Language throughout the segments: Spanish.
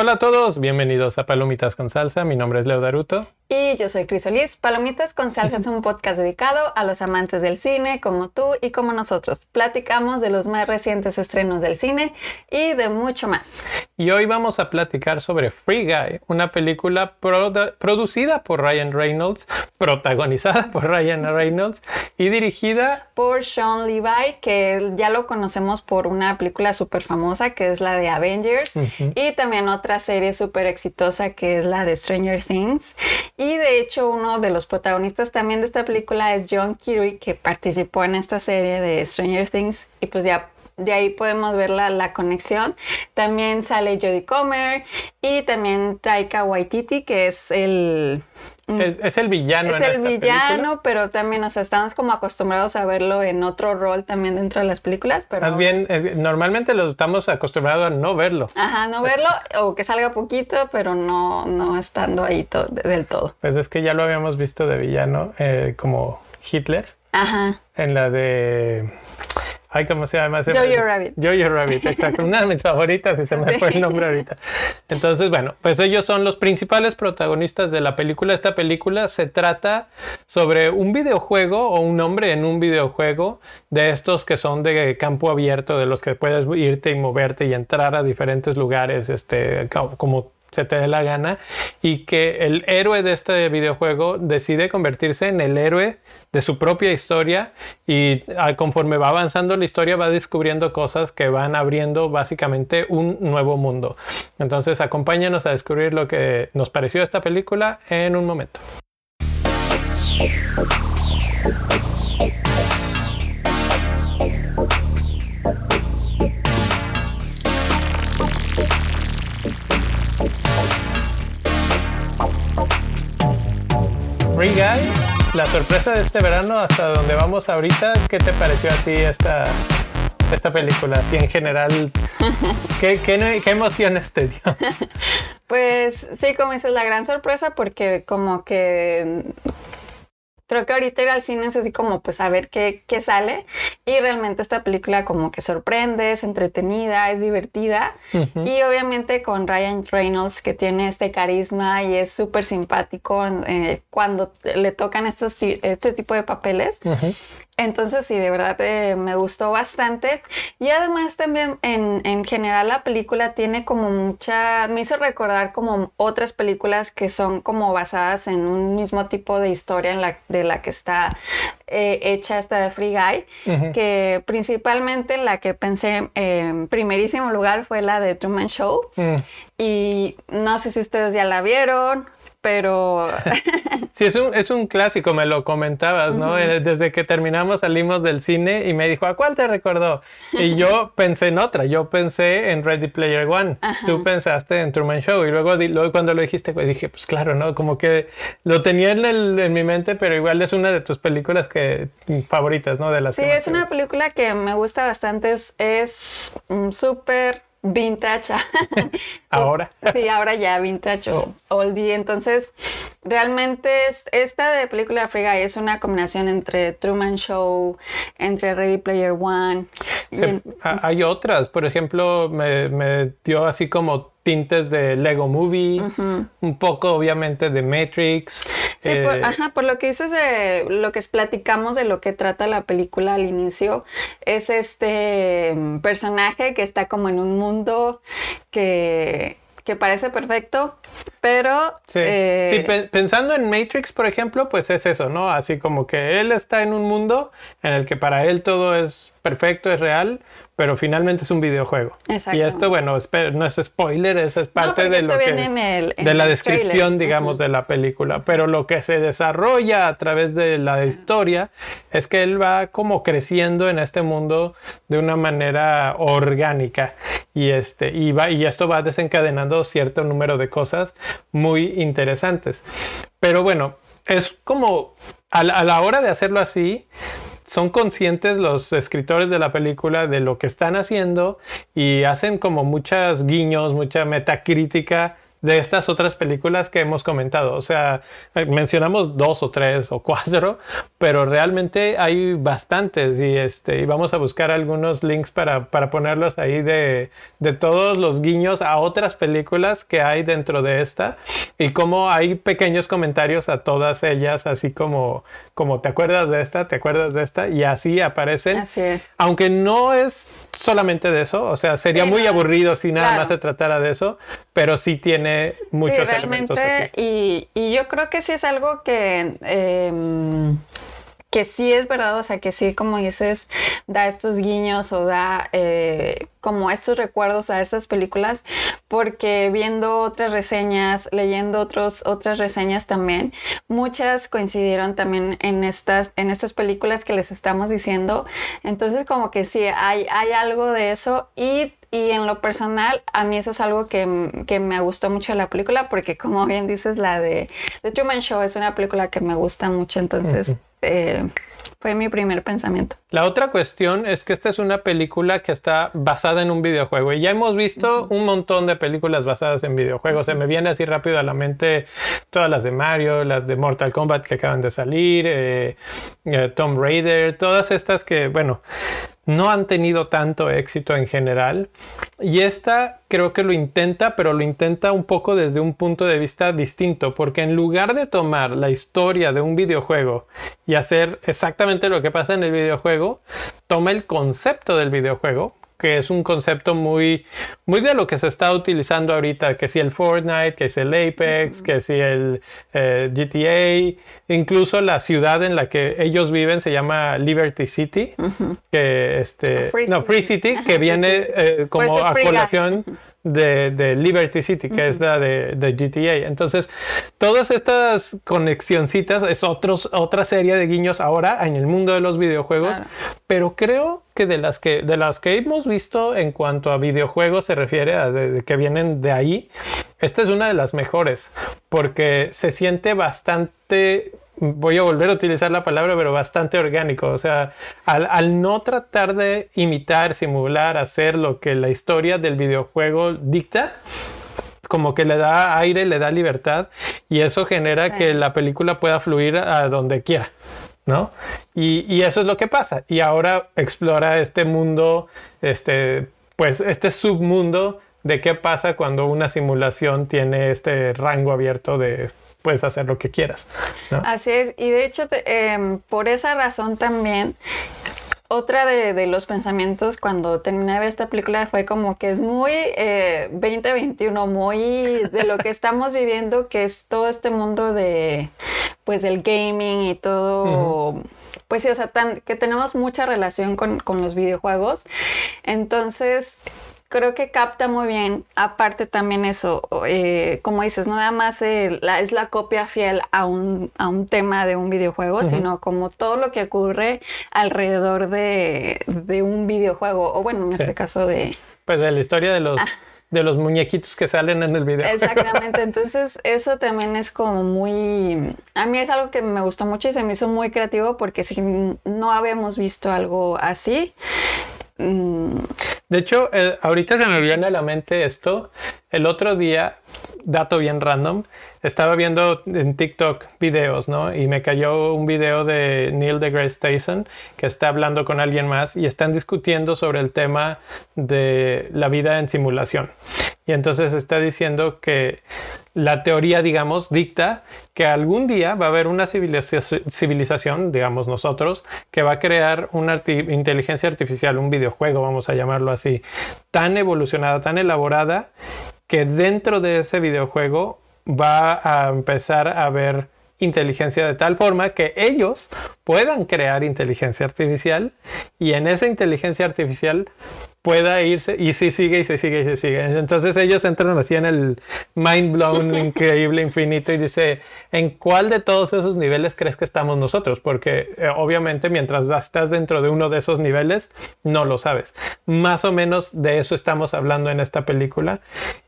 Hola a todos, bienvenidos a Palomitas con Salsa. Mi nombre es Leo Daruto. Y yo soy Crisolis. Palomitas con Salsa es un podcast dedicado a los amantes del cine, como tú y como nosotros. Platicamos de los más recientes estrenos del cine y de mucho más. Y hoy vamos a platicar sobre Free Guy, una película producida por Ryan Reynolds, protagonizada por Ryan Reynolds y dirigida por Sean Levi, que ya lo conocemos por una película súper famosa que es la de Avengers y también otra serie súper exitosa que es la de Stranger Things. Y de hecho uno de los protagonistas también de esta película es John Kirby, que participó en esta serie de Stranger Things. Y pues ya de ahí podemos ver la, conexión. También sale Jodie Comer y también Taika Waititi, que es el... Mm, es, el villano. Es el villano, pero también, o sea, estamos como acostumbrados a verlo en otro rol también dentro de las películas, pero... Más bien, eh, normalmente lo estamos acostumbrados a no verlo. Ajá, no verlo, o que salga poquito, pero no, no estando ahí del todo. Pues es que ya lo habíamos visto de villano, eh, como Hitler. Ajá. En la de... Ay, ¿cómo se llama? Jojo Rabbit. Jojo Rabbit, exacto. Una de mis favoritas y se me fue el nombre ahorita. Entonces, bueno, pues ellos son los principales protagonistas de la película. Esta película se trata sobre un videojuego o un hombre en un videojuego de estos que son de campo abierto, de los que puedes irte y moverte y entrar a diferentes lugares, este, como se te dé la gana y que el héroe de este videojuego decide convertirse en el héroe de su propia historia y conforme va avanzando la historia va descubriendo cosas que van abriendo básicamente un nuevo mundo. Entonces acompáñanos a descubrir lo que nos pareció esta película en un momento. Free Guy, la sorpresa de este verano hasta donde vamos ahorita, ¿qué te pareció a ti esta, esta película? Así en general, ¿qué, qué, qué emociones te dio? Pues sí, como dices, la gran sorpresa porque como que Creo que ahorita ir al cine es así como pues a ver qué, qué sale. Y realmente esta película como que sorprende, es entretenida, es divertida. Y obviamente con Ryan Reynolds que tiene este carisma y es súper simpático eh, cuando le tocan estos este tipo de papeles. Entonces sí, de verdad eh, me gustó bastante. Y además también en, en, general la película tiene como mucha, me hizo recordar como otras películas que son como basadas en un mismo tipo de historia en la, de la que está eh, hecha esta de Free Guy, que principalmente la que pensé en primerísimo lugar fue la de Truman Show. Mm. Y no sé si ustedes ya la vieron pero... sí, es un, es un clásico, me lo comentabas, ¿no? Eh, desde que terminamos salimos del cine y me dijo, ¿a cuál te recordó? Y yo pensé en otra, yo pensé en Ready Player One, tú pensaste en Truman Show y luego, luego cuando lo dijiste, pues dije, pues claro, ¿no? Como que lo tenía en, el, en mi mente, pero igual es una de tus películas que favoritas, ¿no? De las sí, es una película que me gusta bastante, es, es súper vintage. ahora. sí, ahora ya vintage o oldie. Entonces, realmente esta de película de Free es una combinación entre Truman Show, entre Ready Player One. Hay otras, por ejemplo, me, me dio así como tintes de Lego Movie, un poco obviamente de Matrix. Sí, por, eh, ajá, por lo que dices de lo que platicamos de lo que trata la película al inicio, es este mm, personaje que está como en un mundo que que parece perfecto, pero... Sí. Eh, pensando en Matrix, por ejemplo, pues es eso, ¿no? Así como que él está en un mundo en el que para él todo es perfecto, es real, pero finalmente es un videojuego. Exacto. Y esto, bueno, no es spoiler, eso es parte de lo que de la descripción, digamos, de la película. Pero lo que se desarrolla a través de la historia es que él va como creciendo en este mundo de una manera orgánica y este y va y esto va desencadenando cierto número de cosas muy interesantes. Pero bueno, es como a la hora de hacerlo así, son conscientes los escritores de la película de lo que están haciendo y hacen como muchas guiños, mucha metacrítica de estas otras películas que hemos comentado. O sea, eh, mencionamos dos o tres o cuatro, pero realmente hay bastantes y, este, y vamos a buscar algunos links para, para ponerlos ahí de, de, todos los guiños a otras películas que hay dentro de esta y cómo hay pequeños comentarios a todas ellas, así como, como te acuerdas de esta, te acuerdas de esta y así aparecen. Así es. Aunque no es solamente de eso, o sea, sería muy aburrido si nada más se tratara de eso, pero sí tiene muchos sí, realmente, Y, y, yo creo que sí es algo que eh, que sí es verdad, o sea, que sí, como dices, da estos guiños o da eh, como estos recuerdos a estas películas, porque viendo otras reseñas, leyendo otros, otras reseñas también, muchas coincidieron también en estas, en estas películas que les estamos diciendo. Entonces, como que sí, hay, hay algo de eso y y en lo personal, a mí eso es algo que, que, me gustó mucho de la película, porque como bien dices, la de The Truman Show es una película que me gusta mucho, entonces eh, fue mi primer pensamiento. La otra cuestión es que esta es una película que está basada en un videojuego y ya hemos visto un montón de películas basadas en videojuegos. Se me viene así rápido a la mente todas las de Mario, las de Mortal Kombat que acaban de salir, eh, eh, Tomb Raider, todas estas que, bueno, no han tenido tanto éxito en general. Y esta creo que lo intenta, pero lo intenta un poco desde un punto de vista distinto, porque en lugar de tomar la historia de un videojuego y hacer exactamente lo que pasa en el videojuego, toma el concepto del videojuego, que es un concepto muy, muy de lo que se está utilizando ahorita, que si el Fortnite, que si el Apex, que si el eh, GTA, incluso la ciudad en la que ellos viven se llama Liberty City, que este, no, Free City, que viene eh, como a colación de, Liberty City, que es la de, GTA. Entonces, todas estas conexioncitas es otros, otra serie de guiños ahora en el mundo de los videojuegos, pero creo que de las que de las que hemos visto en cuanto a videojuegos se refiere a que vienen de ahí, esta es una de las mejores porque se siente bastante voy a volver a utilizar la palabra, pero bastante orgánico. O sea, al, no tratar de imitar, simular, hacer lo que la historia del videojuego dicta, como que le da aire, le da libertad y eso genera que la película pueda fluir a donde quiera. ¿No? Y, y, eso es lo que pasa. Y ahora explora este mundo, este, pues este submundo de qué pasa cuando una simulación tiene este rango abierto de puedes hacer lo que quieras. Así es, y de hecho, em, por esa razón también, otra de, los pensamientos cuando terminé de ver esta película fue como que es muy 2021, eh, muy de lo que estamos viviendo, que es todo este mundo de, pues, el gaming y todo. Pues sí, o sea, que tenemos mucha relación con, con los videojuegos. Entonces, creo que capta muy bien, aparte también eso, eh, como dices, no nada más la, es la copia fiel a un, a un tema de un videojuego, sino como todo lo que ocurre alrededor de, un videojuego, o bueno, en este caso de... Pues de la historia de los... Ah. De los muñequitos que salen en el video. Exactamente, entonces eso también es como muy... A mí es algo que me gustó mucho y se me hizo muy creativo porque si no habíamos visto algo así. De hecho, ahorita se me viene a la mente esto. El otro día, dato bien random, estaba viendo en TikTok videos, ¿no? Y me cayó un video de Neil deGrasse Tyson que está hablando con alguien más y están discutiendo sobre el tema de la vida en simulación. Y entonces está diciendo que la teoría, digamos, dicta que algún día va a haber una civilización, digamos nosotros, que va a crear una inteligencia artificial, un videojuego, vamos a llamarlo así, tan evolucionada, tan elaborada, que dentro de ese videojuego va a empezar a haber inteligencia de tal forma que ellos puedan crear inteligencia artificial y en esa inteligencia artificial pueda irse y si sigue y se sigue y se sigue. Entonces ellos entran así en el mind blown increíble infinito y dice, ¿en cuál de todos esos niveles crees que estamos nosotros? Porque eh, obviamente mientras estás dentro de uno de esos niveles, no lo sabes. Más o menos de eso estamos hablando en esta película.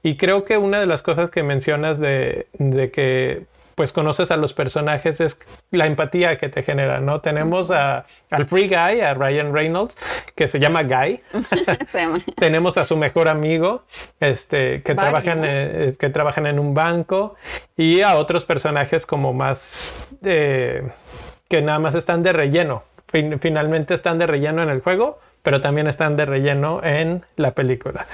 Y creo que una de las cosas que mencionas de, de que pues conoces a los personajes, es la empatía que te genera, ¿no? Tenemos a, al Free Guy, a Ryan Reynolds, que se llama Guy. Tenemos a su mejor amigo, este, que, trabajan, en, que trabajan en un banco, y a otros personajes como más... Eh, que nada más están de relleno. finalmente están de relleno en el juego, pero también están de relleno en la película.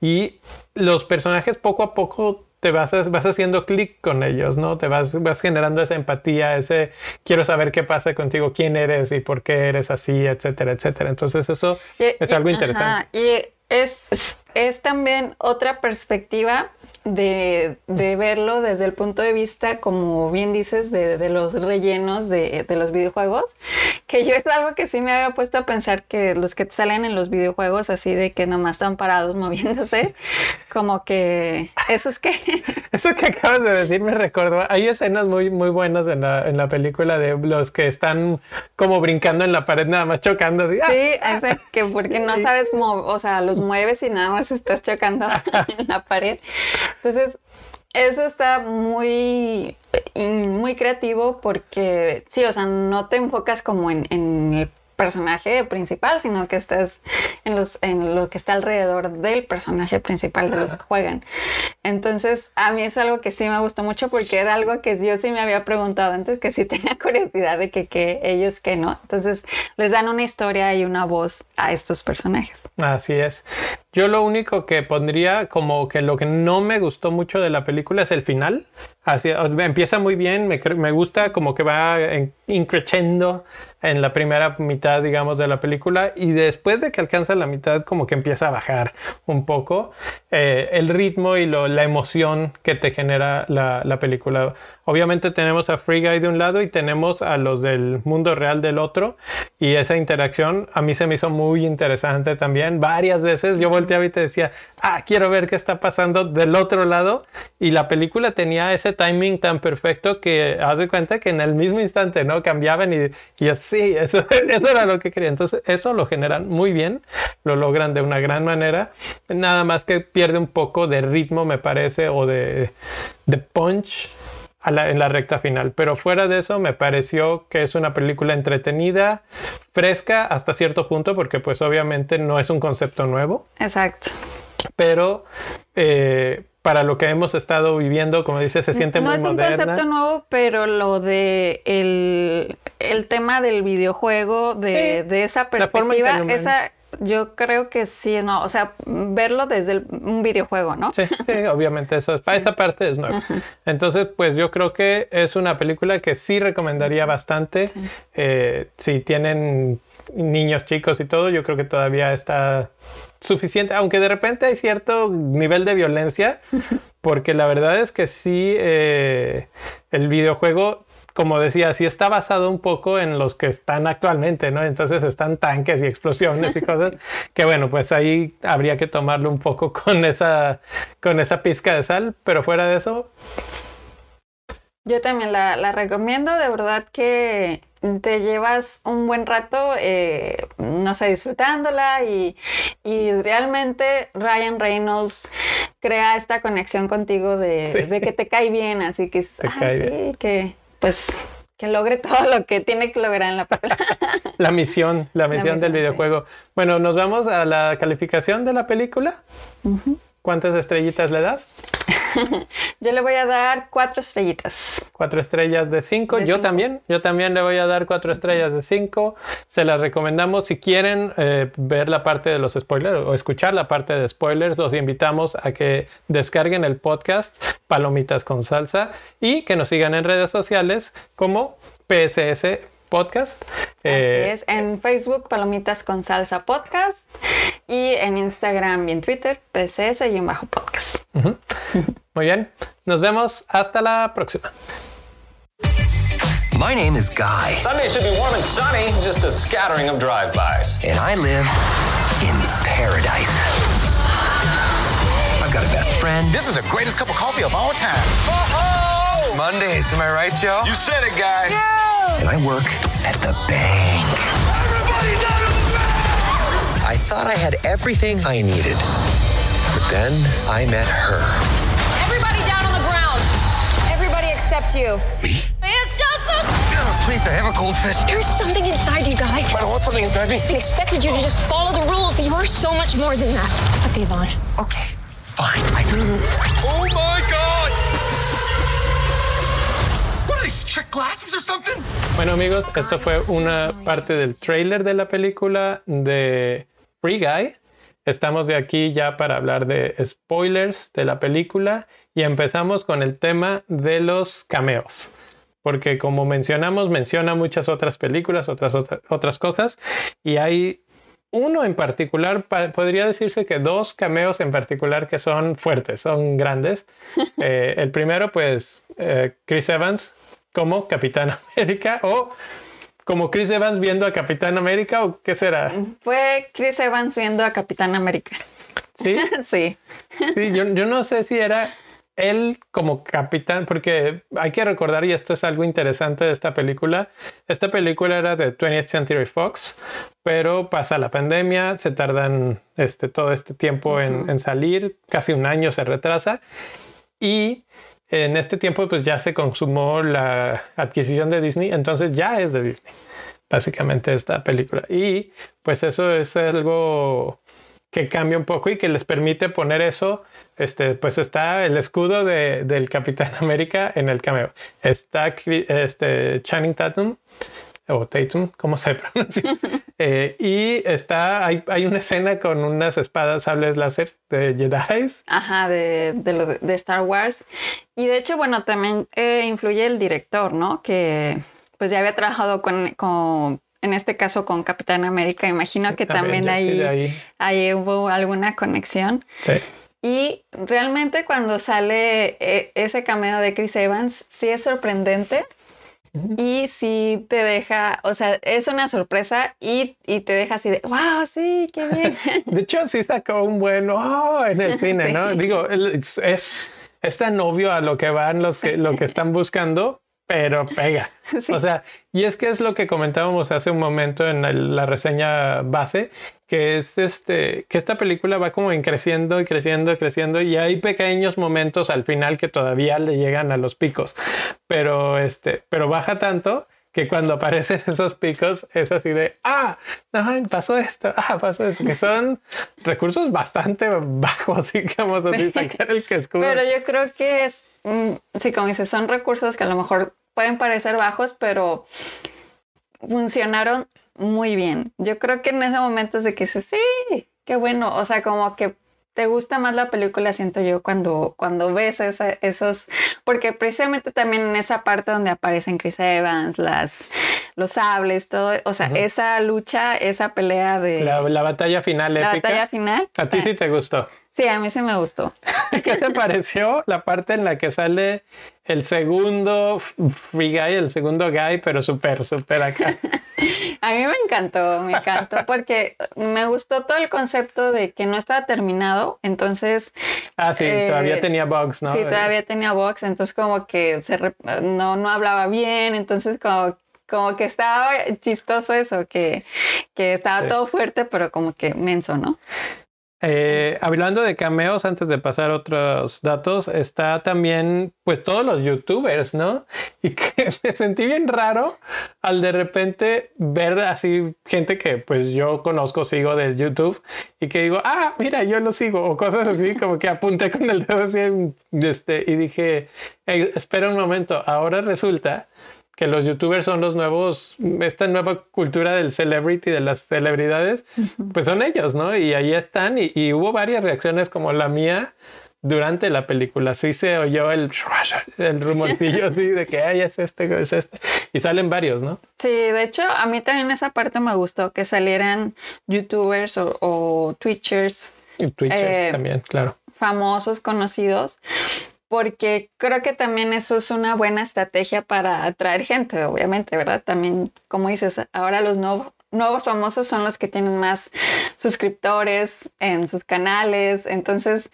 Y los personajes poco a poco te vas, vas haciendo clic con ellos, ¿no? Te vas, vas generando esa empatía, ese quiero saber qué pasa contigo, quién eres y por qué eres así, etcétera, etcétera. Entonces eso es algo interesante. Y es, es también otra perspectiva de, verlo desde el punto de vista, como bien dices, de, los rellenos de, los videojuegos, que yo es algo que sí me había puesto a pensar que los que salen en los videojuegos así de que nomás están parados moviéndose, como que eso es que... eso que acabas de decir me recordó, hay escenas muy, muy buenas en la, en la película de los que están como brincando en la pared, nada más chocando. Sí, es que porque no sabes, o sea, los mueves y nada más estás chocando en la pared. Entonces, eso está muy, muy creativo porque, sí, o sea, no te enfocas como en, en el personaje principal, sino que estás en, los, en lo que está alrededor del personaje principal de los que juegan. Entonces, a mí es algo que sí me gustó mucho porque era algo que yo sí me había preguntado antes, que sí tenía curiosidad de que, que ellos que no. Entonces, les dan una historia y una voz a estos personajes. Así es. Yo lo único que pondría como que lo que no me gustó mucho de la película es el final. Así, empieza muy bien, me, me gusta como que va increciendo en la primera mitad, digamos, de la película y después de que alcanza la mitad como que empieza a bajar un poco eh, el ritmo y la emoción que te genera la, la película. Obviamente tenemos a Free Guy de un lado y tenemos a los del mundo real del otro. Y esa interacción a mí se me hizo muy interesante también. Varias veces yo volteaba y te decía, ah, quiero ver qué está pasando del otro lado. Y la película tenía ese timing tan perfecto que haz de cuenta que en el mismo instante, ¿no? Cambiaban y, y así, eso, eso era lo que quería. Entonces eso lo generan muy bien, lo logran de una gran manera. Nada más que pierde un poco de ritmo, me parece, o de, de punch en la recta final. Pero fuera de eso, me pareció que es una película entretenida, fresca hasta cierto punto, porque pues obviamente no es un concepto nuevo. Exacto. Pero eh, para lo que hemos estado viviendo, como dice, se siente muy moderna. No es un concepto nuevo, pero lo de el, tema del videojuego, de, de esa perspectiva, esa yo creo que sí, no, o sea, verlo desde un videojuego, ¿no? Sí, sí, obviamente eso, para esa parte es nuevo. Entonces, pues yo creo que es una película que sí recomendaría bastante. Eh, si tienen niños chicos y todo, yo creo que todavía está suficiente, aunque de repente hay cierto nivel de violencia, porque la verdad es que sí, eh, el videojuego como decía, sí está basado un poco en los que están actualmente, ¿no? Entonces están tanques y explosiones y cosas que bueno, pues ahí habría que tomarlo un poco con esa, con esa pizca de sal, pero fuera de eso. Yo también la, recomiendo, de verdad que te llevas un buen rato, eh, no sé, disfrutándola y, realmente Ryan Reynolds crea esta conexión contigo de, que te cae bien, así que, sí, que pues que logre todo lo que tiene que lograr en la película. la misión, la misión, del videojuego. Bueno, nos vamos a la calificación de la película. ¿Cuántas estrellitas le das? yo le voy a dar cuatro estrellitas. Cuatro estrellas de cinco. yo también. Yo también le voy a dar cuatro estrellas de cinco. Se las recomendamos. Si quieren eh, ver la parte de los spoilers o escuchar la parte de spoilers, los invitamos a que descarguen el podcast Palomitas con Salsa y que nos sigan en redes sociales como PSS Podcast. Así eh, es, en Facebook Palomitas con Salsa Podcast y en Instagram y en Twitter PCS y en bajo podcast. Muy bien, nos vemos hasta la próxima. My name is Guy. Sunday should be warm and sunny, just a scattering of drive-bys. And I live in paradise. I've got a best friend. This is the greatest cup of coffee of all time. Oh-ho! Mondays, am I right, Joe? You said it, Guy. Yeah! And I work at the bank. I thought I had everything I needed. But then I met her. Everybody down on the ground. Everybody except you. Me? It's just a... Oh, please, I have a goldfish. There's something inside you, Guy. I don't want something inside me. They expected you to just follow the rules, but you are so much more than that. Put these on. Okay, fine. I... Oh my god! Are these trick glasses or something? Bueno amigos, esto fue una parte del trailer de la película de Free Guy. Estamos de aquí ya para hablar de spoilers de la película y empezamos con el tema de los cameos. Porque como mencionamos, menciona muchas otras películas, otras, otras, cosas, y hay uno en particular, podría decirse que dos cameos en particular que son fuertes, son grandes. Eh, el primero, pues, eh, Chris Evans como Capitán América o como Chris Evans viendo a Capitán América o qué será? Fue Chris Evans viendo a Capitán América. ¿Sí? sí. Sí, yo, yo, no sé si era él como capitán, porque hay que recordar, y esto es algo interesante de esta película, esta película era de 20th Century Fox, pero pasa la pandemia, se tardan este, todo este tiempo en, en salir, casi un año se retrasa, y en este tiempo pues ya se consumó la adquisición de Disney, entonces ya es de Disney, básicamente esta película. Y pues eso es algo que cambia un poco y que les permite poner eso, este, pues está el escudo de, del Capitán América en el cameo. Está este, Channing Tatum o Tatum, ¿cómo se pronuncia? Eh, y está, hay, hay, una escena con unas espadas sables láser de Jedi. Ajá, de, de, de, Star Wars. Y de hecho, bueno, también eh, influye el director, ¿no? Que pues ya había trabajado con, con en este caso con Capitán América. Imagino que también, ahí, ahí hubo alguna conexión. Sí. Y realmente cuando sale eh, ese cameo de Chris Evans, sí es sorprendente y sí te deja, o sea, es una sorpresa y, te deja así de, wow, sí, qué bien. de hecho, sí sacó un buen, oh, en el cine, ¿no? Digo, es, es tan obvio a lo que van los que, lo que están buscando, pero pega. O sea, y es que es lo que comentábamos hace un momento en la reseña base, que es este, que esta película va como en creciendo y creciendo y creciendo y hay pequeños momentos al final que todavía le llegan a los picos, pero este, pero baja tanto que cuando aparecen esos picos es así de, ah, no, pasó esto, ah, pasó esto, que son recursos bastante bajos, digamos así, sacar el que escudo. Pero yo creo que es, mm, sí, como dices, son recursos que a lo mejor pueden parecer bajos, pero funcionaron muy bien. Yo creo que en ese momento es de que dices, sí, qué bueno. O sea, como que te gusta más la película, siento yo, cuando, cuando ves esos, porque precisamente también en esa parte donde aparecen Chris Evans, las, los sables, todo, o sea, esa lucha, esa pelea de... La, batalla final La batalla final. A ti sí te gustó. Sí, a mí sí me gustó. ¿Qué te pareció la parte en la que sale el segundo Free Guy, el segundo Guy, pero súper, súper acá? a mí me encantó, me encantó, porque me gustó todo el concepto de que no estaba terminado, entonces... Ah, sí, todavía eh, tenía bugs, ¿no? Sí, todavía tenía bugs, entonces como que se no, no hablaba bien, entonces como como que estaba chistoso eso, que, que estaba todo fuerte, pero como que menso, ¿no? Eh, hablando de cameos, antes de pasar otros datos, está también, pues, todos los youtubers, ¿no? Y que me sentí bien raro al de repente ver así gente que, pues, yo conozco, sigo de YouTube y que digo, ah, mira, yo lo sigo, o cosas así, como que apunté con el dedo así, este, y dije, espera un momento, ahora resulta que los youtubers son los nuevos, esta nueva cultura del celebrity, de las celebridades, pues son ellos, ¿no? Y ahí están y, hubo varias reacciones como la mía durante la película. Sí se oyó el, el rumorcillo así de que, ay, es este, es este. Y salen varios, ¿no? Sí, de hecho, a mí también esa parte me gustó, que salieran youtubers o, twitchers. Y twitchers eh, también, claro. Famosos, conocidos porque creo que también eso es una buena estrategia para atraer gente, obviamente, ¿verdad? También, como dices, ahora los nuevos, nuevos famosos son los que tienen más suscriptores en sus canales, entonces,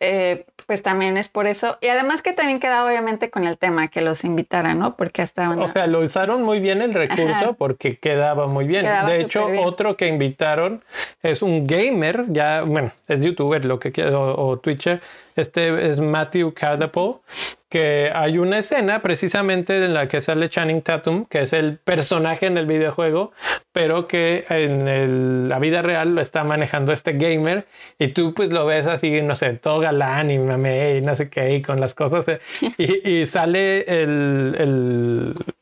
eh, pues también es por eso. Y además que también queda obviamente con el tema que los invitaran, ¿no? Porque hasta... O sea, lo usaron muy bien el recurso porque quedaba muy bien. de hecho, otro que invitaron es un gamer, ya, bueno, es youtuber, lo que quiera, o, o Twitcher, este es Matthew Catapult, que hay una escena precisamente en la que sale Channing Tatum, que es el personaje en el videojuego, pero que en la vida real lo está manejando este gamer y tú pues lo ves así, no sé, todo galán y mame y no sé qué, y con las cosas, y, sale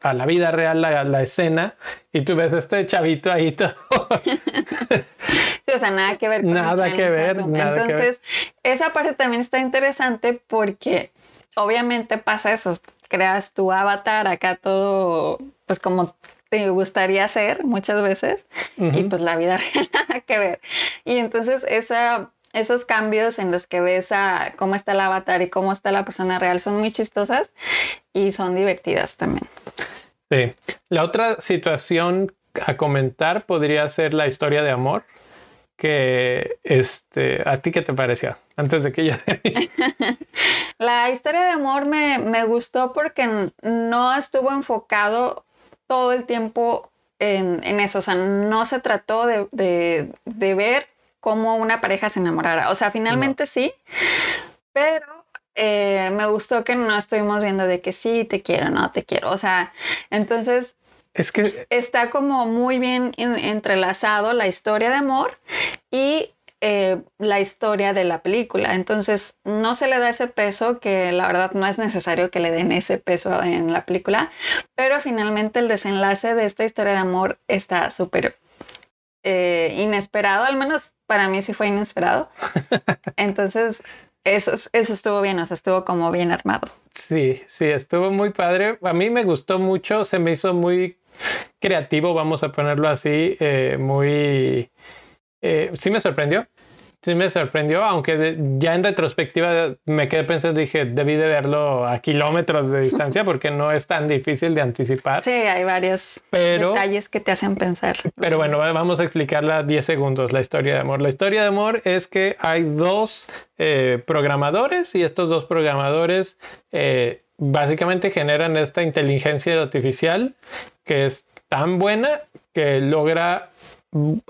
a la vida real la, escena y tú ves este chavito ahí todo. o sea, nada que ver con Nada que ver. Entonces, esa parte también está interesante porque obviamente pasa eso, creas tu avatar acá todo, pues como te gustaría ser muchas veces y pues la vida real nada que ver. Y entonces esa, esos cambios en los que ves a cómo está el avatar y cómo está la persona real son muy chistosas y son divertidas también. Sí. La otra situación a comentar podría ser la historia de amor que este, ¿a ti qué te pareció? Antes de que ya... La historia de amor me, me, gustó porque no estuvo enfocado todo el tiempo en, en eso, o sea, no se trató de, de, de, ver cómo una pareja se enamorara, o sea, finalmente sí, pero eh, me gustó que no estuvimos viendo de que sí, te quiero, no, te quiero, o sea, entonces es que está como muy bien entrelazado la historia de amor y eh, la historia de la película. Entonces no se le da ese peso que la verdad no es necesario que le den ese peso en la película, pero finalmente el desenlace de esta historia de amor está súper eh, inesperado, al menos para mí sí fue inesperado. Entonces eso, eso estuvo bien, o sea, estuvo como bien armado. Sí, sí, estuvo muy padre. A mí me gustó mucho, se me hizo muy creativo, vamos a ponerlo así, eh, muy... Eh, sí me sorprendió, sí me sorprendió, aunque ya en retrospectiva me quedé pensando, dije, debí de verlo a kilómetros de distancia porque no es tan difícil de anticipar. Sí, hay varios detalles que te hacen pensar. Pero bueno, vamos a explicarla 10 segundos, la historia de amor. La historia de amor es que hay dos eh, programadores y estos dos programadores básicamente generan esta inteligencia artificial que es tan buena que logra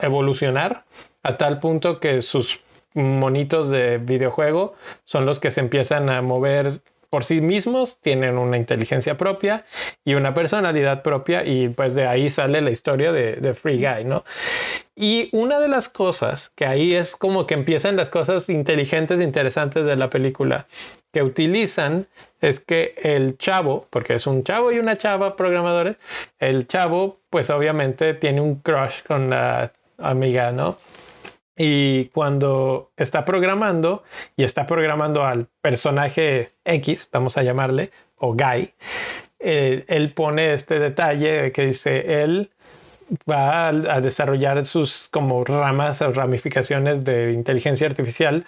evolucionar a tal punto que sus monitos de videojuego son los que se empiezan a mover por sí mismos, tienen una inteligencia propia y una personalidad propia y pues de ahí sale la historia de, de, Free Guy, ¿no? Y una de las cosas que ahí es como que empiezan las cosas inteligentes e interesantes de la película que utilizan es que el chavo, porque es un chavo y una chava programadores, el chavo pues obviamente tiene un crush con la amiga, ¿no? Y cuando está programando y está programando al personaje X, vamos a llamarle, o Guy, eh, él pone este detalle que dice, él va a, desarrollar sus como ramas o ramificaciones de inteligencia artificial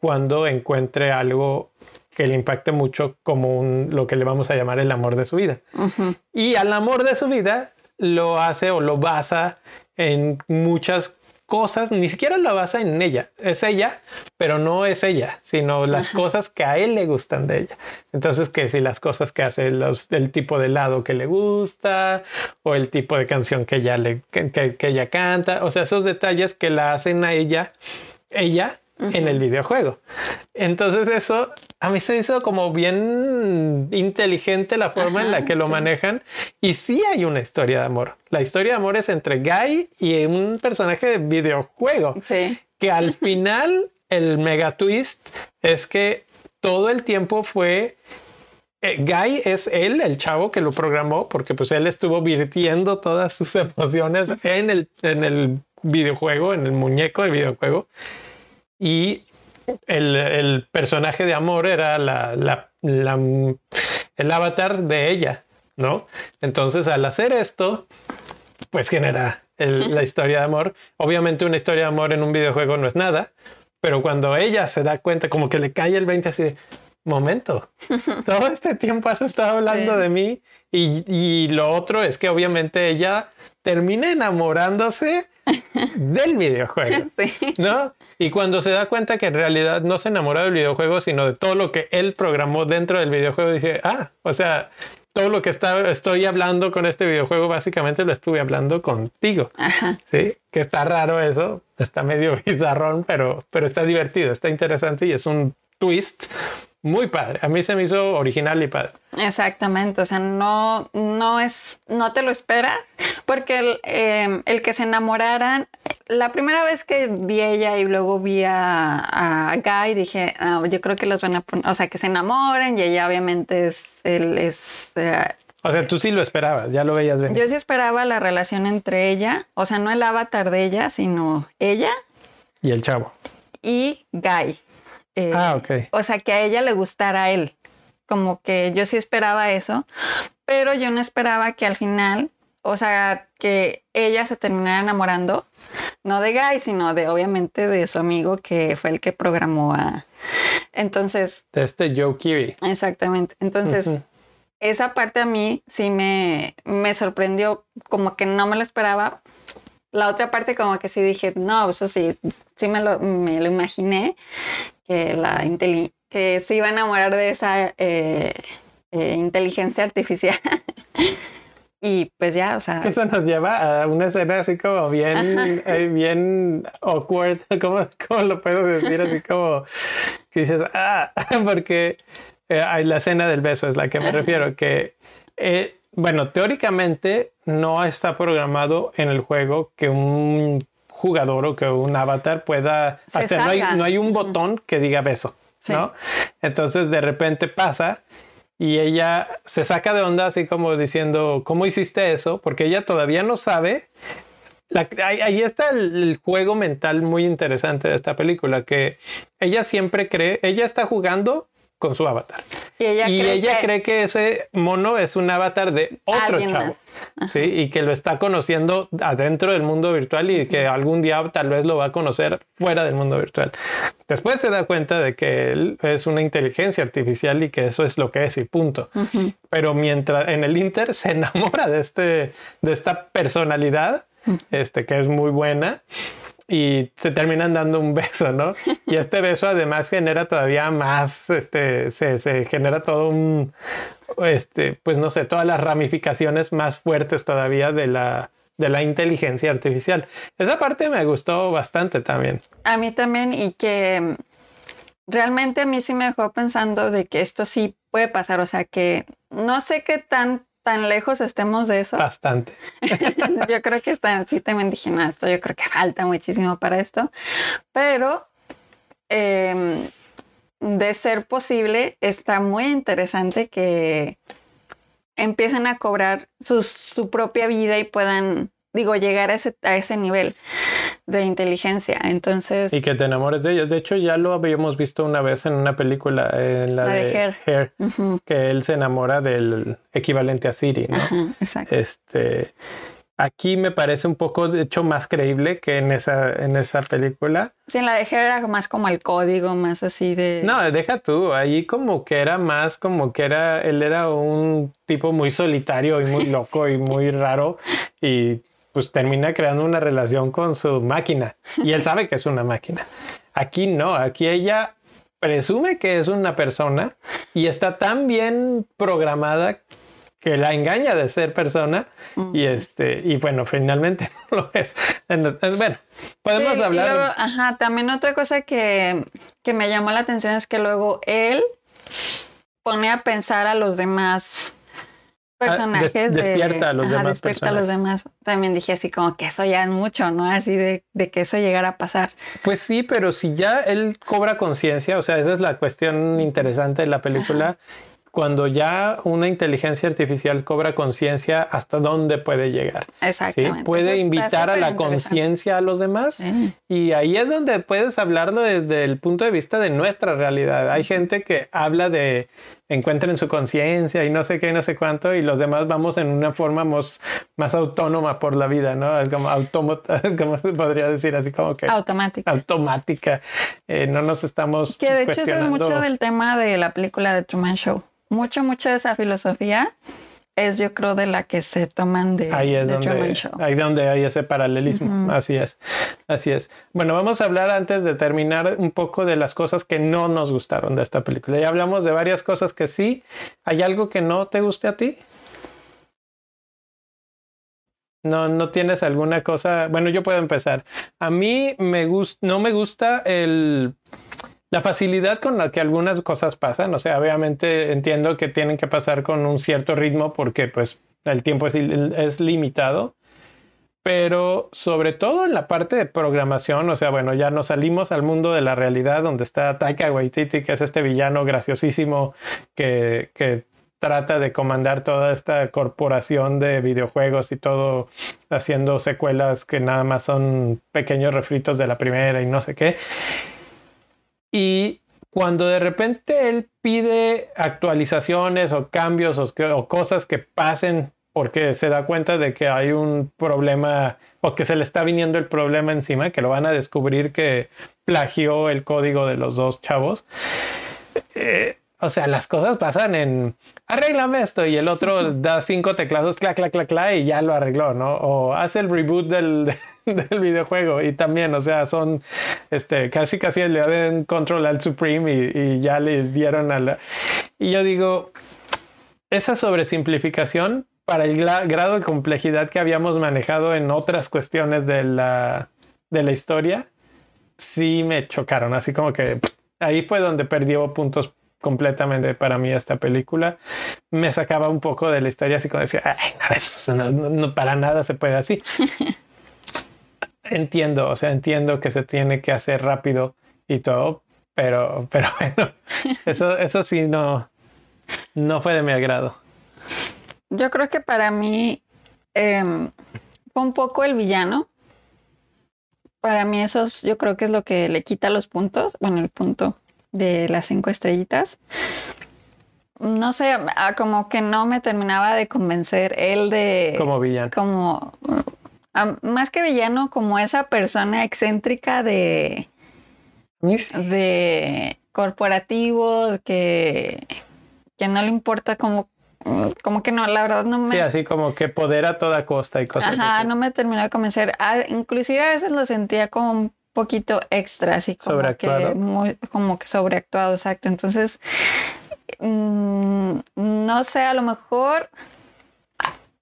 cuando encuentre algo que le impacte mucho como un, lo que le vamos a llamar el amor de su vida. Y al amor de su vida lo hace o lo basa en muchas cosas, ni siquiera lo basa en ella, es ella, pero no es ella, sino las cosas que a él le gustan de ella. Entonces, que si las cosas que hace, los, el tipo de helado que le gusta, o el tipo de canción que ella, le, que, ella canta, o sea, esos detalles que la hacen a ella, ella en el videojuego. Entonces eso a mí se hizo como bien inteligente la forma en la que lo manejan y sí hay una historia de amor. La historia de amor es entre Guy y un personaje de videojuego. Sí. Que al final el mega twist es que todo el tiempo fue eh, Guy es él, el chavo que lo programó, porque pues él estuvo virtiendo todas sus emociones en el, en el videojuego, en el muñeco de videojuego. Y el, personaje de amor era la, la, el avatar de ella, ¿no? Entonces, al hacer esto, pues genera la historia de amor. Obviamente, una historia de amor en un videojuego no es nada, pero cuando ella se da cuenta, como que le cae el 20 así de, momento, todo este tiempo has estado hablando de mí y, y, lo otro es que obviamente ella termina enamorándose del videojuego, ¿no? Y cuando se da cuenta que en realidad no se enamoró del videojuego, sino de todo lo que él programó dentro del videojuego, dice, ah, o sea, todo lo que está, estoy hablando con este videojuego, básicamente lo estuve hablando contigo. Sí, que está raro eso, está medio bizarrón, pero, pero está divertido, está interesante y es un twist muy padre. A mí se me hizo original y padre. Exactamente, o sea, no, no es, no te lo esperas, porque el, em, el que se enamoraran, la primera vez que vi a ella y luego vi a, Guy, dije, ah, yo creo que los van a poner, o sea, que se enamoren y ella obviamente es, él es... Eh, o sea, tú sí lo esperabas, ya lo veías venir. Yo sí esperaba la relación entre ella, o sea, no el avatar de ella, sino ella. Y el chavo. Y Guy. Eh, ah, ok. O sea, que a ella le gustara a él. Como que yo sí esperaba eso, pero yo no esperaba que al final, o sea, que ella se terminara enamorando, no de Guy, sino de obviamente de su amigo que fue el que programó a... Entonces... De este Joe Kiwi. Exactamente. Entonces, esa parte a mí sí me, me sorprendió, como que no me lo esperaba. La otra parte como que sí dije, no, eso sí, sí me lo, me lo imaginé, que, la que se iba a enamorar de esa eh, eh, inteligencia artificial. y pues ya, o sea. Eso nos lleva a una escena así como bien, eh, bien awkward. ¿Cómo, ¿Cómo, lo puedo decir? Así como que dices, ah, porque hay la escena del beso es la que me refiero, que. Bueno, teóricamente no está programado en el juego que un jugador o que un avatar pueda hacer. No hay, no hay, un botón que diga beso, ¿no? Entonces de repente pasa y ella se saca de onda así como diciendo, ¿cómo hiciste eso? Porque ella todavía no sabe. ahí, está el, juego mental muy interesante de esta película, que ella siempre cree, ella está jugando con su avatar. Y ella, cree, que... ese mono es un avatar de otro chavo. ¿sí? Y que lo está conociendo adentro del mundo virtual y que algún día tal vez lo va a conocer fuera del mundo virtual. Después se da cuenta de que él es una inteligencia artificial y que eso es lo que es y punto. Pero mientras en el Inter se enamora de, este, de esta personalidad, este, que es muy buena y se terminan dando un beso, ¿no? Y este beso además genera todavía más, este, se, se, genera todo un, este, pues no sé, todas las ramificaciones más fuertes todavía de la, de la inteligencia artificial. Esa parte me gustó bastante también. A mí también y que realmente a mí sí me dejó pensando de que esto sí puede pasar, o sea que no sé qué tan tan lejos estemos de eso. Bastante. yo creo que está, sí también dije, no, esto yo creo que falta muchísimo para esto, pero em, de ser posible, está muy interesante que empiecen a cobrar su propia vida y puedan digo, llegar a ese, a ese nivel de inteligencia. Entonces. Y que te enamores de ellos. De hecho, ya lo habíamos visto una vez en una película, en la, de, Hair, que él se enamora del equivalente a Siri, ¿no? exacto. Este. Aquí me parece un poco, de hecho, más creíble que en esa, en esa película. Sí, en la de Hair era más como el código, más así de... No, deja tú, ahí como que era más como que era, él era un tipo muy solitario y muy loco y muy raro y pues termina creando una relación con su máquina. Y él sabe que es una máquina. Aquí no, aquí ella presume que es una persona y está tan bien programada que la engaña de ser persona y este y bueno finalmente no lo es. Bueno podemos hablar ajá también otra cosa que, que me llamó la atención es que luego él pone a pensar a los demás Ah, personajes despierta a los demás despierta a los demás. También dije así como que eso ya es mucho no así de, de que eso llegara a pasar. Pues sí pero si ya él cobra conciencia o sea esa es la cuestión interesante de la película. Cuando ya una inteligencia artificial cobra conciencia, ¿hasta dónde puede llegar? Exactamente. Puede invitar a la conciencia a los demás. Y ahí es donde puedes hablarlo desde el punto de vista de nuestra realidad. Hay gente que habla de encuentren su conciencia y no sé qué, no sé cuánto, y los demás vamos en una forma más, más autónoma por la vida, ¿no? Es como autómata, como se podría decir, así como que... Automática. Automática. Eh, no nos estamos... Que de hecho es mucho del tema de la película de Truman Show mucho, mucho de esa filosofía es yo creo de la que se toman de, ahí es donde, Show. Ahí donde hay ese paralelismo, así es, así es. Bueno, vamos a hablar antes de terminar un poco de las cosas que no nos gustaron de esta película. Ya hablamos de varias cosas que sí. ¿Hay algo que no te guste a ti? No, no tienes alguna cosa. Bueno, yo puedo empezar. A mí me gusta, no me gusta el la facilidad con la que algunas cosas pasan, o sea, obviamente entiendo que tienen que pasar con un cierto ritmo porque pues el tiempo es, es limitado, pero sobre todo en la parte de programación, o sea, bueno, ya nos salimos al mundo de la realidad donde está Taika Waititi, que es este villano graciosísimo que, que trata de comandar toda esta corporación de videojuegos y todo haciendo secuelas que nada más son pequeños refritos de la primera y no sé qué. Y cuando de repente él pide actualizaciones o cambios o, cosas que pasen porque se da cuenta de que hay un problema o que se le está viniendo el problema encima, que lo van a descubrir que plagió el código de los dos chavos. Eh, o sea, las cosas pasan en arréglame esto y el otro da cinco teclados, clac, clac, clac, clac y ya lo arregló, ¿no? O hace el reboot del, del videojuego y también, o sea, son este, casi casi le dan control al Supreme y, ya le dieron a la... Y yo digo, esa sobresimplificación para el grado de complejidad que habíamos manejado en otras cuestiones de la, de la historia, sí me chocaron, así como que ahí fue donde perdió puntos completamente para mí esta película. Me sacaba un poco de la historia, así como decía, Ay, no, para nada se puede así. entiendo, o sea, entiendo que se tiene que hacer rápido y todo, pero, pero bueno, eso, eso sí no, no fue de mi agrado. Yo creo que para mí em, fue un poco el villano. Para mí eso yo creo que es lo que le quita los puntos, bueno, el punto de las cinco estrellitas. No sé, ah, como que no me terminaba de convencer él de... Como villano. Como más que villano, como esa persona excéntrica de, de corporativo, que, que no le importa como, como que no, la verdad no me... Sí, así como que poder a toda costa y cosas Ajá, no me terminó de convencer. Ah, inclusive a veces lo sentía como un poquito extra, así como que muy, como que sobreactuado, exacto. Entonces, mm, no sé, a lo mejor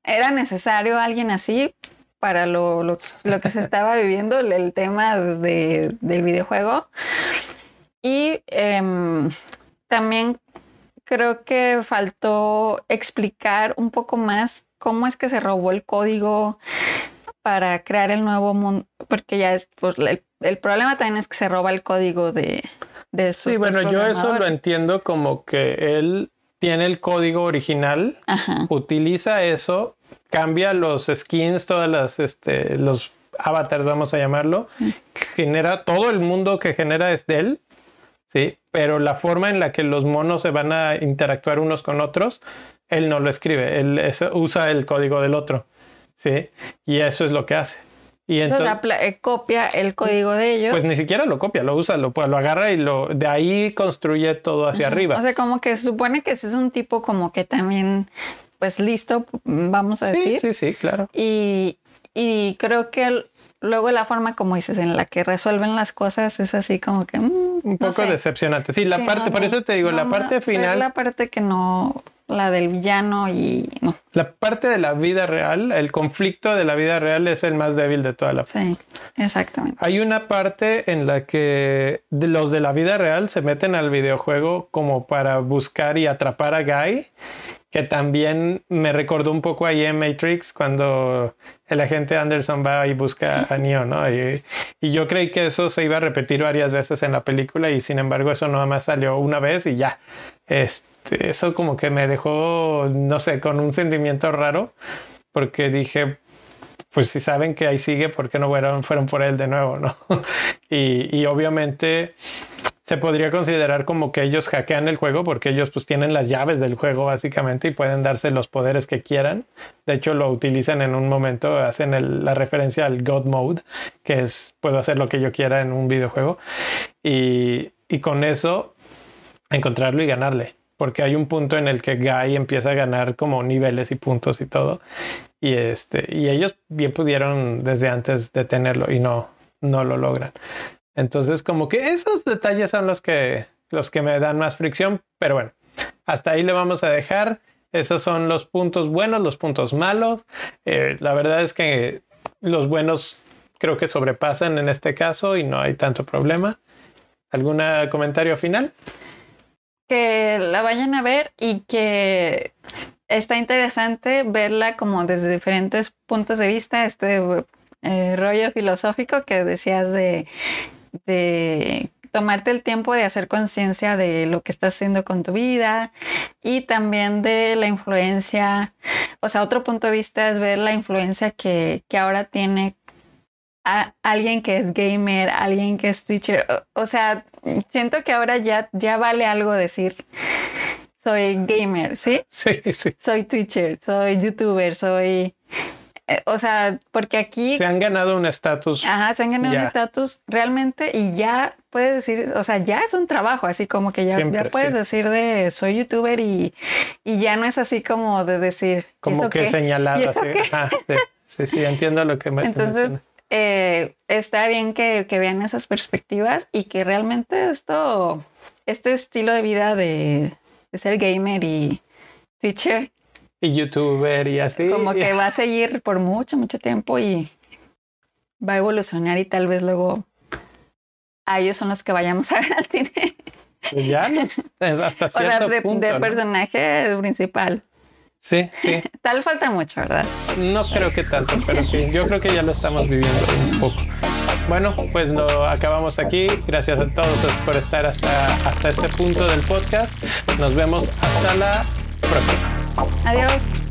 era necesario alguien así, para lo, lo, que se estaba viviendo, el, tema de, del videojuego. Y em, también creo que faltó explicar un poco más cómo es que se robó el código para crear el nuevo mundo, porque ya es, pues, el, problema también es que se roba el código de, de Sí, bueno, yo eso lo entiendo como que él tiene el código original, utiliza eso cambia los skins, todas las, este, los avatars, vamos a llamarlo, genera todo el mundo que genera es de él, sí, pero la forma en la que los monos se van a interactuar unos con otros, él no lo escribe, él usa el código del otro, sí, y eso es lo que hace. Y entonces, eh, copia el código de ellos. Pues ni siquiera lo copia, lo usa, lo, lo agarra y lo de ahí construye todo hacia arriba. O sea, como que se supone que ese es un tipo como que también pues listo, vamos a decir. Sí, sí, claro. Y, creo que luego la forma, como dices, en la que resuelven las cosas es así como que... Mm, un poco decepcionante. Sí, la parte, por eso te digo, la parte final... La parte que no, la del villano y... La parte de la vida real, el conflicto de la vida real es el más débil de toda la... Sí, exactamente. Hay una parte en la que los de la vida real se meten al videojuego como para buscar y atrapar a Guy que también me recordó un poco ahí en Matrix cuando el agente Anderson va y busca a Neo, ¿no? Y, yo creí que eso se iba a repetir varias veces en la película y sin embargo eso nada más salió una vez y ya. Este, eso como que me dejó, no sé, con un sentimiento raro porque dije, pues si saben que ahí sigue, ¿por qué no fueron, fueron por él de nuevo, no? y, y obviamente se podría considerar como que ellos hackean el juego porque ellos pues tienen las llaves del juego básicamente y pueden darse los poderes que quieran. De hecho lo utilizan en un momento, hacen la referencia al God Mode, que es puedo hacer lo que yo quiera en un videojuego y, y con eso encontrarlo y ganarle. Porque hay un punto en el que Guy empieza a ganar como niveles y puntos y todo. Y, este, y ellos bien pudieron desde antes detenerlo y no, no lo logran. Entonces, como que esos detalles son los que, los que me dan más fricción, pero bueno, hasta ahí le vamos a dejar. Esos son los puntos buenos, los puntos malos. Eh, la verdad es que los buenos creo que sobrepasan en este caso y no hay tanto problema. ¿Algún comentario final? Que la vayan a ver y que está interesante verla como desde diferentes puntos de vista, este eh, rollo filosófico que decías de, de tomarte el tiempo de hacer conciencia de lo que estás haciendo con tu vida y también de la influencia, o sea, otro punto de vista es ver la influencia que, que ahora tiene a alguien que es gamer, alguien que es Twitcher, o, sea, siento que ahora ya, ya vale algo decir soy gamer, ¿sí? Sí, sí. Soy Twitcher, soy YouTuber, soy... Eh, o sea, porque aquí... Se han ganado un estatus. Ajá, se han ganado un estatus realmente y ya puedes decir, o sea, ya es un trabajo, así como que ya, ya puedes decir de soy youtuber y, y, ya no es así como de decir... Como que señalado. sí. sí, sí, entiendo lo que me Entonces, eh, está bien que, que vean esas perspectivas y que realmente esto, este estilo de vida de ser gamer y Twitcher. Y youtuber y así. Como que va a seguir por mucho, mucho tiempo y va a evolucionar y tal vez luego a ellos son los que vayamos a ver al cine. Pues ya, hasta cierto de, punto, de personaje principal. Sí, sí. Tal falta mucho, ¿verdad? No creo que tanto, pero sí, yo creo que ya lo estamos viviendo un poco. Bueno, pues lo acabamos aquí. Gracias a todos por estar hasta, hasta este punto del podcast. Nos vemos hasta la próxima. Adiós.